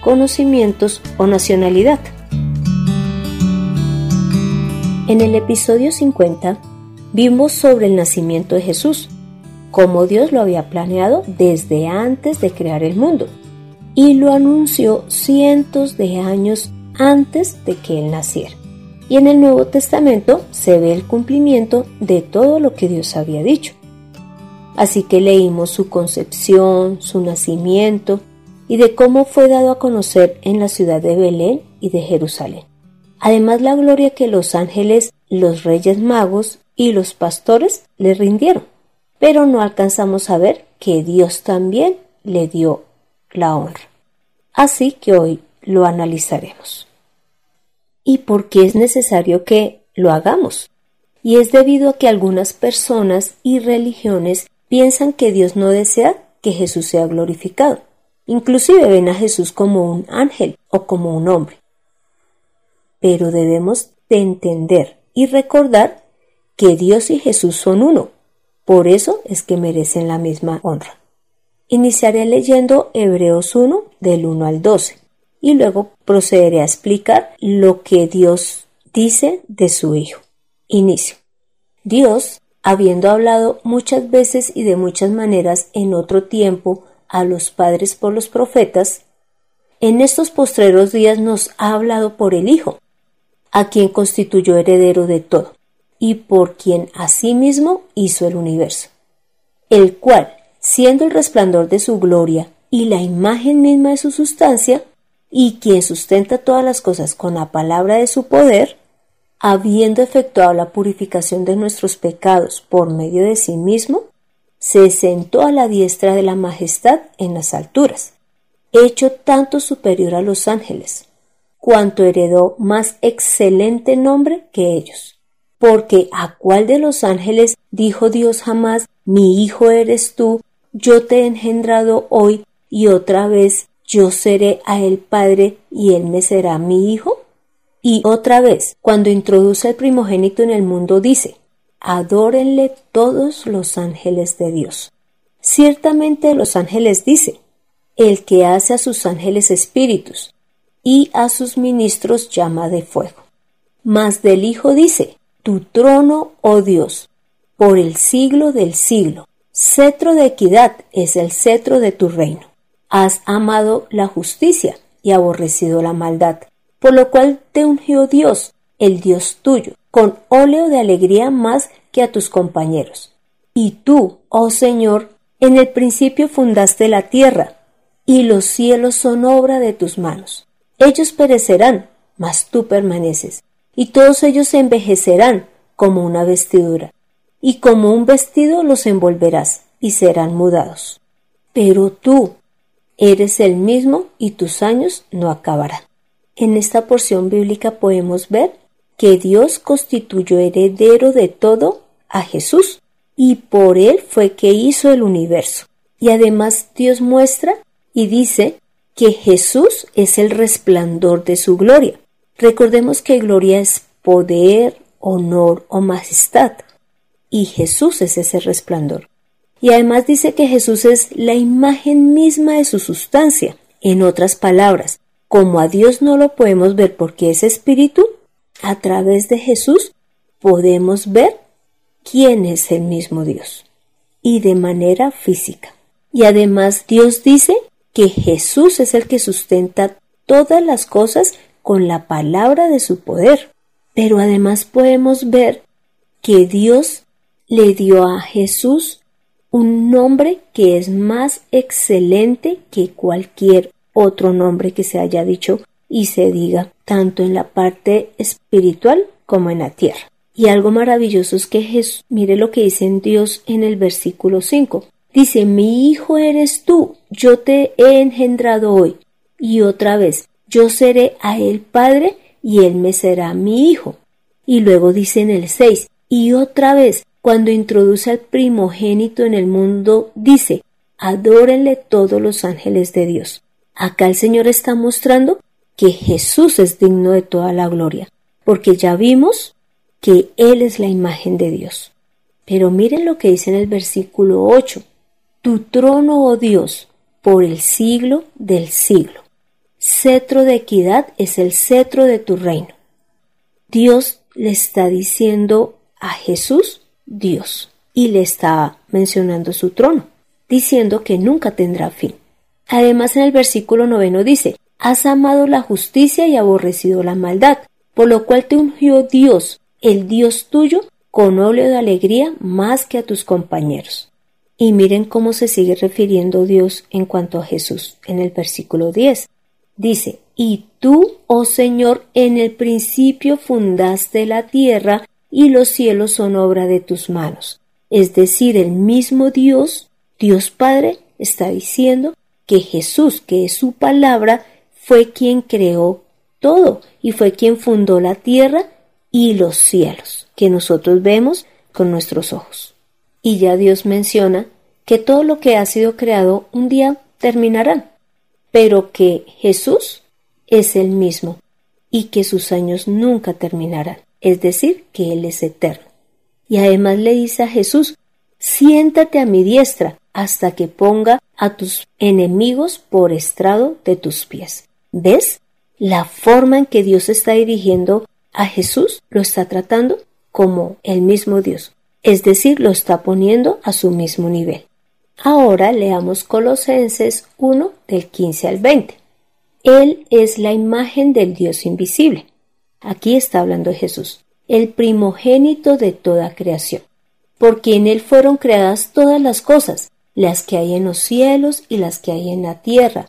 conocimientos o nacionalidad. En el episodio 50 vimos sobre el nacimiento de Jesús, cómo Dios lo había planeado desde antes de crear el mundo y lo anunció cientos de años antes de que Él naciera. Y en el Nuevo Testamento se ve el cumplimiento de todo lo que Dios había dicho. Así que leímos su concepción, su nacimiento y de cómo fue dado a conocer en la ciudad de Belén y de Jerusalén. Además la gloria que los ángeles, los reyes magos y los pastores le rindieron. Pero no alcanzamos a ver que Dios también le dio la honra. Así que hoy lo analizaremos. ¿Y por qué es necesario que lo hagamos? Y es debido a que algunas personas y religiones piensan que Dios no desea que Jesús sea glorificado. Inclusive ven a Jesús como un ángel o como un hombre. Pero debemos de entender y recordar que Dios y Jesús son uno. Por eso es que merecen la misma honra. Iniciaré leyendo Hebreos 1 del 1 al 12 y luego procederé a explicar lo que Dios dice de su Hijo. Inicio. Dios habiendo hablado muchas veces y de muchas maneras en otro tiempo a los padres por los profetas, en estos postreros días nos ha hablado por el Hijo, a quien constituyó heredero de todo, y por quien asimismo hizo el universo, el cual, siendo el resplandor de su gloria y la imagen misma de su sustancia, y quien sustenta todas las cosas con la palabra de su poder, habiendo efectuado la purificación de nuestros pecados por medio de sí mismo, se sentó a la diestra de la majestad en las alturas, hecho tanto superior a los ángeles, cuanto heredó más excelente nombre que ellos. Porque a cuál de los ángeles dijo Dios jamás, mi hijo eres tú, yo te he engendrado hoy y otra vez yo seré a él padre y él me será mi hijo? Y otra vez, cuando introduce el primogénito en el mundo, dice, adórenle todos los ángeles de Dios. Ciertamente los ángeles dice, el que hace a sus ángeles espíritus y a sus ministros llama de fuego. Mas del Hijo dice, tu trono, oh Dios, por el siglo del siglo, cetro de equidad es el cetro de tu reino. Has amado la justicia y aborrecido la maldad por lo cual te ungió Dios, el Dios tuyo, con óleo de alegría más que a tus compañeros. Y tú, oh Señor, en el principio fundaste la tierra, y los cielos son obra de tus manos. Ellos perecerán, mas tú permaneces, y todos ellos se envejecerán como una vestidura, y como un vestido los envolverás, y serán mudados. Pero tú eres el mismo, y tus años no acabarán. En esta porción bíblica podemos ver que Dios constituyó heredero de todo a Jesús y por él fue que hizo el universo. Y además Dios muestra y dice que Jesús es el resplandor de su gloria. Recordemos que gloria es poder, honor o majestad. Y Jesús es ese resplandor. Y además dice que Jesús es la imagen misma de su sustancia. En otras palabras, como a Dios no lo podemos ver porque es espíritu, a través de Jesús podemos ver quién es el mismo Dios y de manera física. Y además Dios dice que Jesús es el que sustenta todas las cosas con la palabra de su poder. Pero además podemos ver que Dios le dio a Jesús un nombre que es más excelente que cualquier otro nombre que se haya dicho y se diga tanto en la parte espiritual como en la tierra. Y algo maravilloso es que Jesús, mire lo que dice en Dios en el versículo 5. Dice, mi hijo eres tú, yo te he engendrado hoy. Y otra vez, yo seré a él padre y él me será mi hijo. Y luego dice en el 6, y otra vez, cuando introduce al primogénito en el mundo, dice, adórenle todos los ángeles de Dios. Acá el Señor está mostrando que Jesús es digno de toda la gloria, porque ya vimos que Él es la imagen de Dios. Pero miren lo que dice en el versículo 8, tu trono, oh Dios, por el siglo del siglo. Cetro de equidad es el cetro de tu reino. Dios le está diciendo a Jesús Dios y le está mencionando su trono, diciendo que nunca tendrá fin. Además en el versículo noveno dice, has amado la justicia y aborrecido la maldad, por lo cual te ungió Dios, el Dios tuyo, con óleo de alegría más que a tus compañeros. Y miren cómo se sigue refiriendo Dios en cuanto a Jesús en el versículo 10. Dice, y tú, oh Señor, en el principio fundaste la tierra y los cielos son obra de tus manos. Es decir, el mismo Dios, Dios Padre, está diciendo que Jesús, que es su palabra, fue quien creó todo y fue quien fundó la tierra y los cielos, que nosotros vemos con nuestros ojos. Y ya Dios menciona que todo lo que ha sido creado un día terminará, pero que Jesús es el mismo y que sus años nunca terminarán, es decir, que Él es eterno. Y además le dice a Jesús, siéntate a mi diestra hasta que ponga a tus enemigos por estrado de tus pies. ¿Ves? La forma en que Dios está dirigiendo a Jesús lo está tratando como el mismo Dios, es decir, lo está poniendo a su mismo nivel. Ahora leamos Colosenses 1 del 15 al 20. Él es la imagen del Dios invisible. Aquí está hablando Jesús, el primogénito de toda creación, porque en Él fueron creadas todas las cosas, las que hay en los cielos y las que hay en la tierra,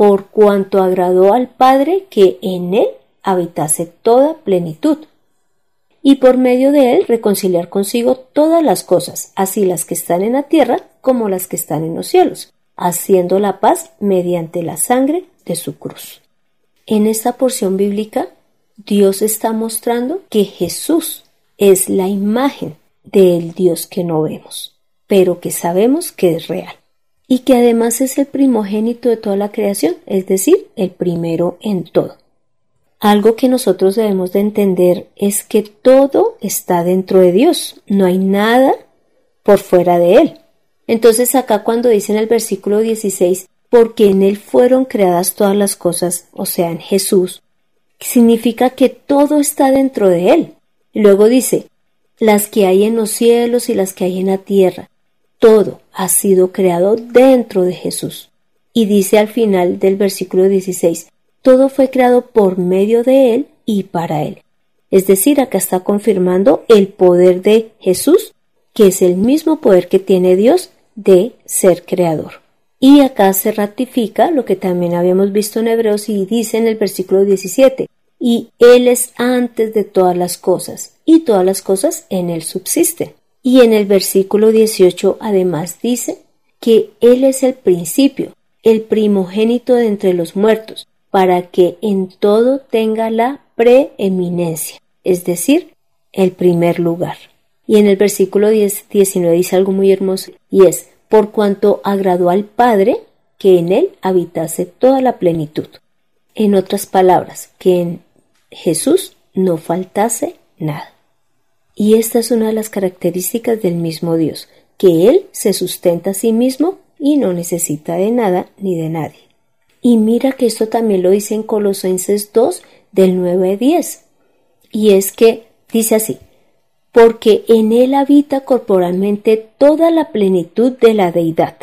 por cuanto agradó al Padre que en Él habitase toda plenitud, y por medio de él reconciliar consigo todas las cosas, así las que están en la tierra como las que están en los cielos, haciendo la paz mediante la sangre de su cruz. En esta porción bíblica, Dios está mostrando que Jesús es la imagen del Dios que no vemos, pero que sabemos que es real, y que además es el primogénito de toda la creación, es decir, el primero en todo. Algo que nosotros debemos de entender es que todo está dentro de Dios, no hay nada por fuera de Él. Entonces acá cuando dice en el versículo 16, porque en Él fueron creadas todas las cosas, o sea, en Jesús, significa que todo está dentro de Él. Y luego dice, las que hay en los cielos y las que hay en la tierra, todo ha sido creado dentro de Jesús. Y dice al final del versículo 16, todo fue creado por medio de Él y para Él. Es decir, acá está confirmando el poder de Jesús, que es el mismo poder que tiene Dios de ser creador. Y acá se ratifica lo que también habíamos visto en Hebreos y dice en el versículo 17, y Él es antes de todas las cosas, y todas las cosas en Él subsisten. Y en el versículo 18 además dice que Él es el principio, el primogénito de entre los muertos, para que en todo tenga la preeminencia, es decir, el primer lugar. Y en el versículo 10, 19 dice algo muy hermoso, y es, por cuanto agradó al Padre que en él habitase toda la plenitud. En otras palabras, que en Jesús no faltase nada. Y esta es una de las características del mismo Dios, que Él se sustenta a sí mismo y no necesita de nada ni de nadie. Y mira que esto también lo dice en Colosenses 2 del 9 al 10. Y es que dice así, porque en él habita corporalmente toda la plenitud de la deidad.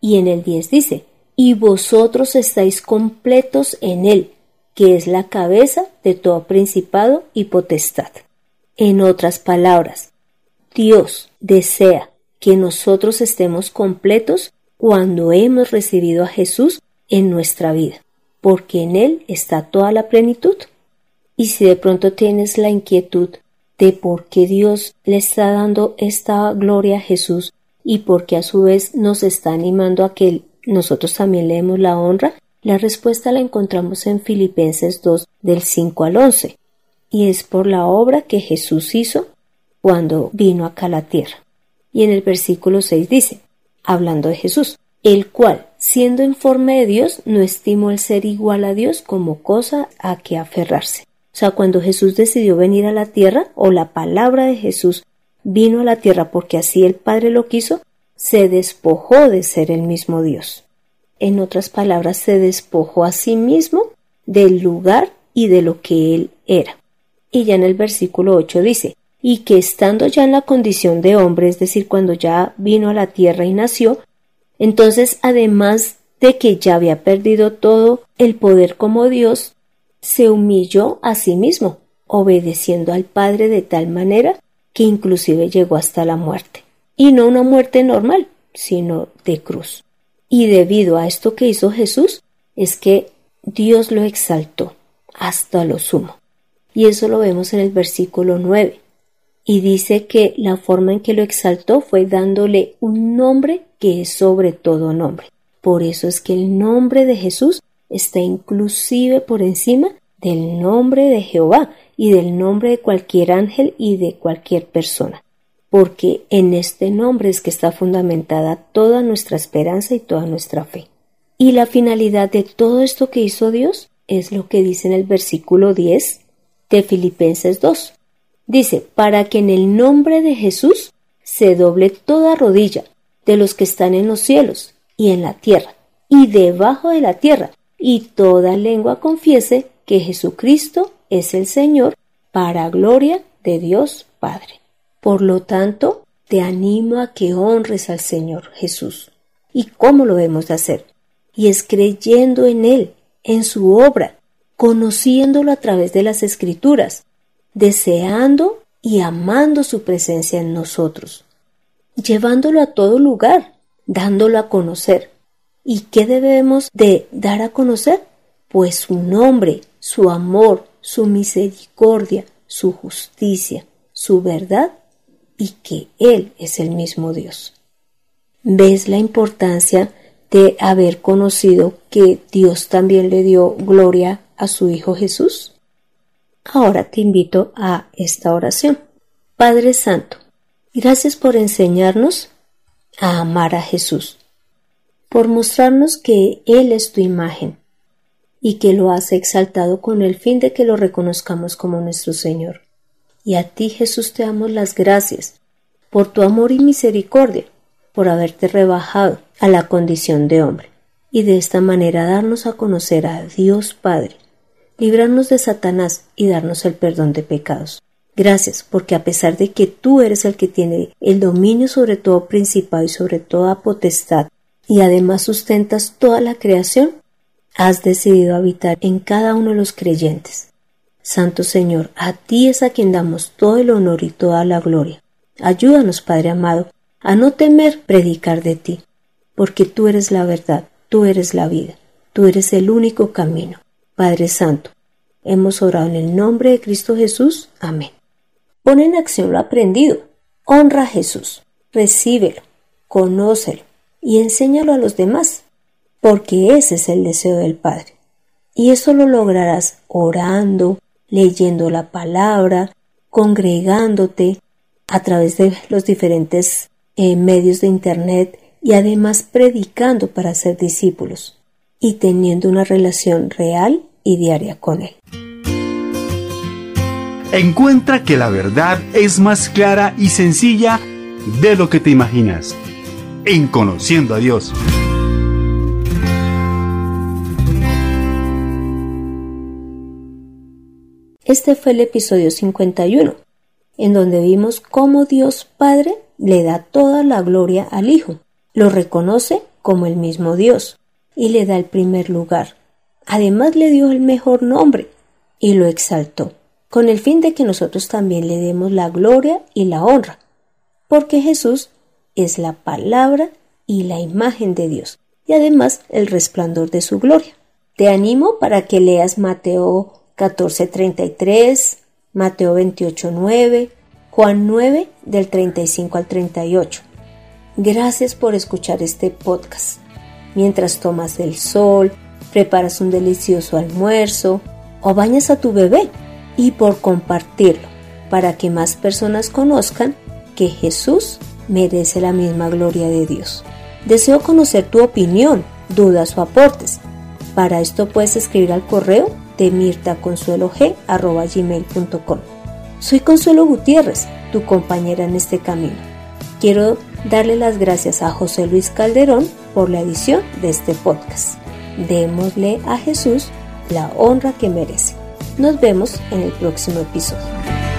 Y en el 10 dice, y vosotros estáis completos en él, que es la cabeza de todo principado y potestad. En otras palabras, Dios desea que nosotros estemos completos cuando hemos recibido a Jesús en nuestra vida, porque en Él está toda la plenitud. Y si de pronto tienes la inquietud de por qué Dios le está dando esta gloria a Jesús y por qué a su vez nos está animando a que nosotros también le demos la honra, la respuesta la encontramos en Filipenses 2 del 5 al 11 y es por la obra que Jesús hizo cuando vino acá a la tierra. Y en el versículo 6 dice, hablando de Jesús, el cual, siendo en forma de Dios, no estimó el ser igual a Dios como cosa a que aferrarse, o sea, cuando Jesús decidió venir a la tierra, o la palabra de Jesús vino a la tierra porque así el Padre lo quiso, se despojó de ser el mismo Dios. En otras palabras, se despojó a sí mismo del lugar y de lo que él era. Y ya en el versículo 8 dice, y que estando ya en la condición de hombre, es decir, cuando ya vino a la tierra y nació, entonces además de que ya había perdido todo el poder como Dios, se humilló a sí mismo, obedeciendo al Padre de tal manera que inclusive llegó hasta la muerte. Y no una muerte normal, sino de cruz. Y debido a esto que hizo Jesús, es que Dios lo exaltó hasta lo sumo. Y eso lo vemos en el versículo 9. Y dice que la forma en que lo exaltó fue dándole un nombre que es sobre todo nombre. Por eso es que el nombre de Jesús está inclusive por encima del nombre de Jehová y del nombre de cualquier ángel y de cualquier persona, porque en este nombre es que está fundamentada toda nuestra esperanza y toda nuestra fe. Y la finalidad de todo esto que hizo Dios es lo que dice en el versículo 10 de Filipenses 2. Dice, para que en el nombre de Jesús se doble toda rodilla de los que están en los cielos y en la tierra y debajo de la tierra, y toda lengua confiese que Jesucristo es el Señor para gloria de Dios Padre. Por lo tanto, te animo a que honres al Señor Jesús. ¿Y cómo lo debemos de hacer? Y es creyendo en Él, en su obra, conociéndolo a través de las Escrituras, deseando y amando su presencia en nosotros, llevándolo a todo lugar, dándolo a conocer, ¿Y qué debemos de dar a conocer? Pues su nombre, su amor, su misericordia, su justicia, su verdad y que Él es el mismo Dios. ¿Ves la importancia de haber conocido que Dios también le dio gloria a su Hijo Jesús? Ahora te invito a esta oración. Padre Santo, gracias por enseñarnos a amar a Jesús por mostrarnos que Él es tu imagen y que lo has exaltado con el fin de que lo reconozcamos como nuestro Señor. Y a ti, Jesús, te damos las gracias por tu amor y misericordia, por haberte rebajado a la condición de hombre, y de esta manera darnos a conocer a Dios Padre, librarnos de Satanás y darnos el perdón de pecados. Gracias, porque a pesar de que tú eres el que tiene el dominio sobre todo principado y sobre toda potestad, y además sustentas toda la creación, has decidido habitar en cada uno de los creyentes. Santo Señor, a ti es a quien damos todo el honor y toda la gloria. Ayúdanos, Padre amado, a no temer predicar de ti, porque tú eres la verdad, tú eres la vida, tú eres el único camino. Padre Santo, hemos orado en el nombre de Cristo Jesús. Amén. Pon en acción lo aprendido. Honra a Jesús. Recíbelo. Conócelo y enséñalo a los demás, porque ese es el deseo del Padre. Y eso lo lograrás orando, leyendo la palabra, congregándote a través de los diferentes eh, medios de Internet y además predicando para ser discípulos y teniendo una relación real y diaria con Él. Encuentra que la verdad es más clara y sencilla de lo que te imaginas en Conociendo a Dios. Este fue el episodio 51, en donde vimos cómo Dios Padre le da toda la gloria al Hijo, lo reconoce como el mismo Dios y le da el primer lugar Además le dio el mejor nombre y lo exaltó, con el fin de que nosotros también le demos la gloria y la honra, porque Jesús es la palabra y la imagen de Dios, y además el resplandor de su gloria. Te animo para que leas Mateo 14:33, Mateo 28:9, Juan 9 del 35 al 38. Gracias por escuchar este podcast. Mientras tomas el sol, preparas un delicioso almuerzo o bañas a tu bebé y por compartirlo para que más personas conozcan que Jesús merece la misma gloria de Dios. Deseo conocer tu opinión, dudas o aportes. Para esto puedes escribir al correo de mirtaconsuelog.com. Soy Consuelo Gutiérrez, tu compañera en este camino. Quiero darle las gracias a José Luis Calderón por la edición de este podcast. Démosle a Jesús la honra que merece. Nos vemos en el próximo episodio.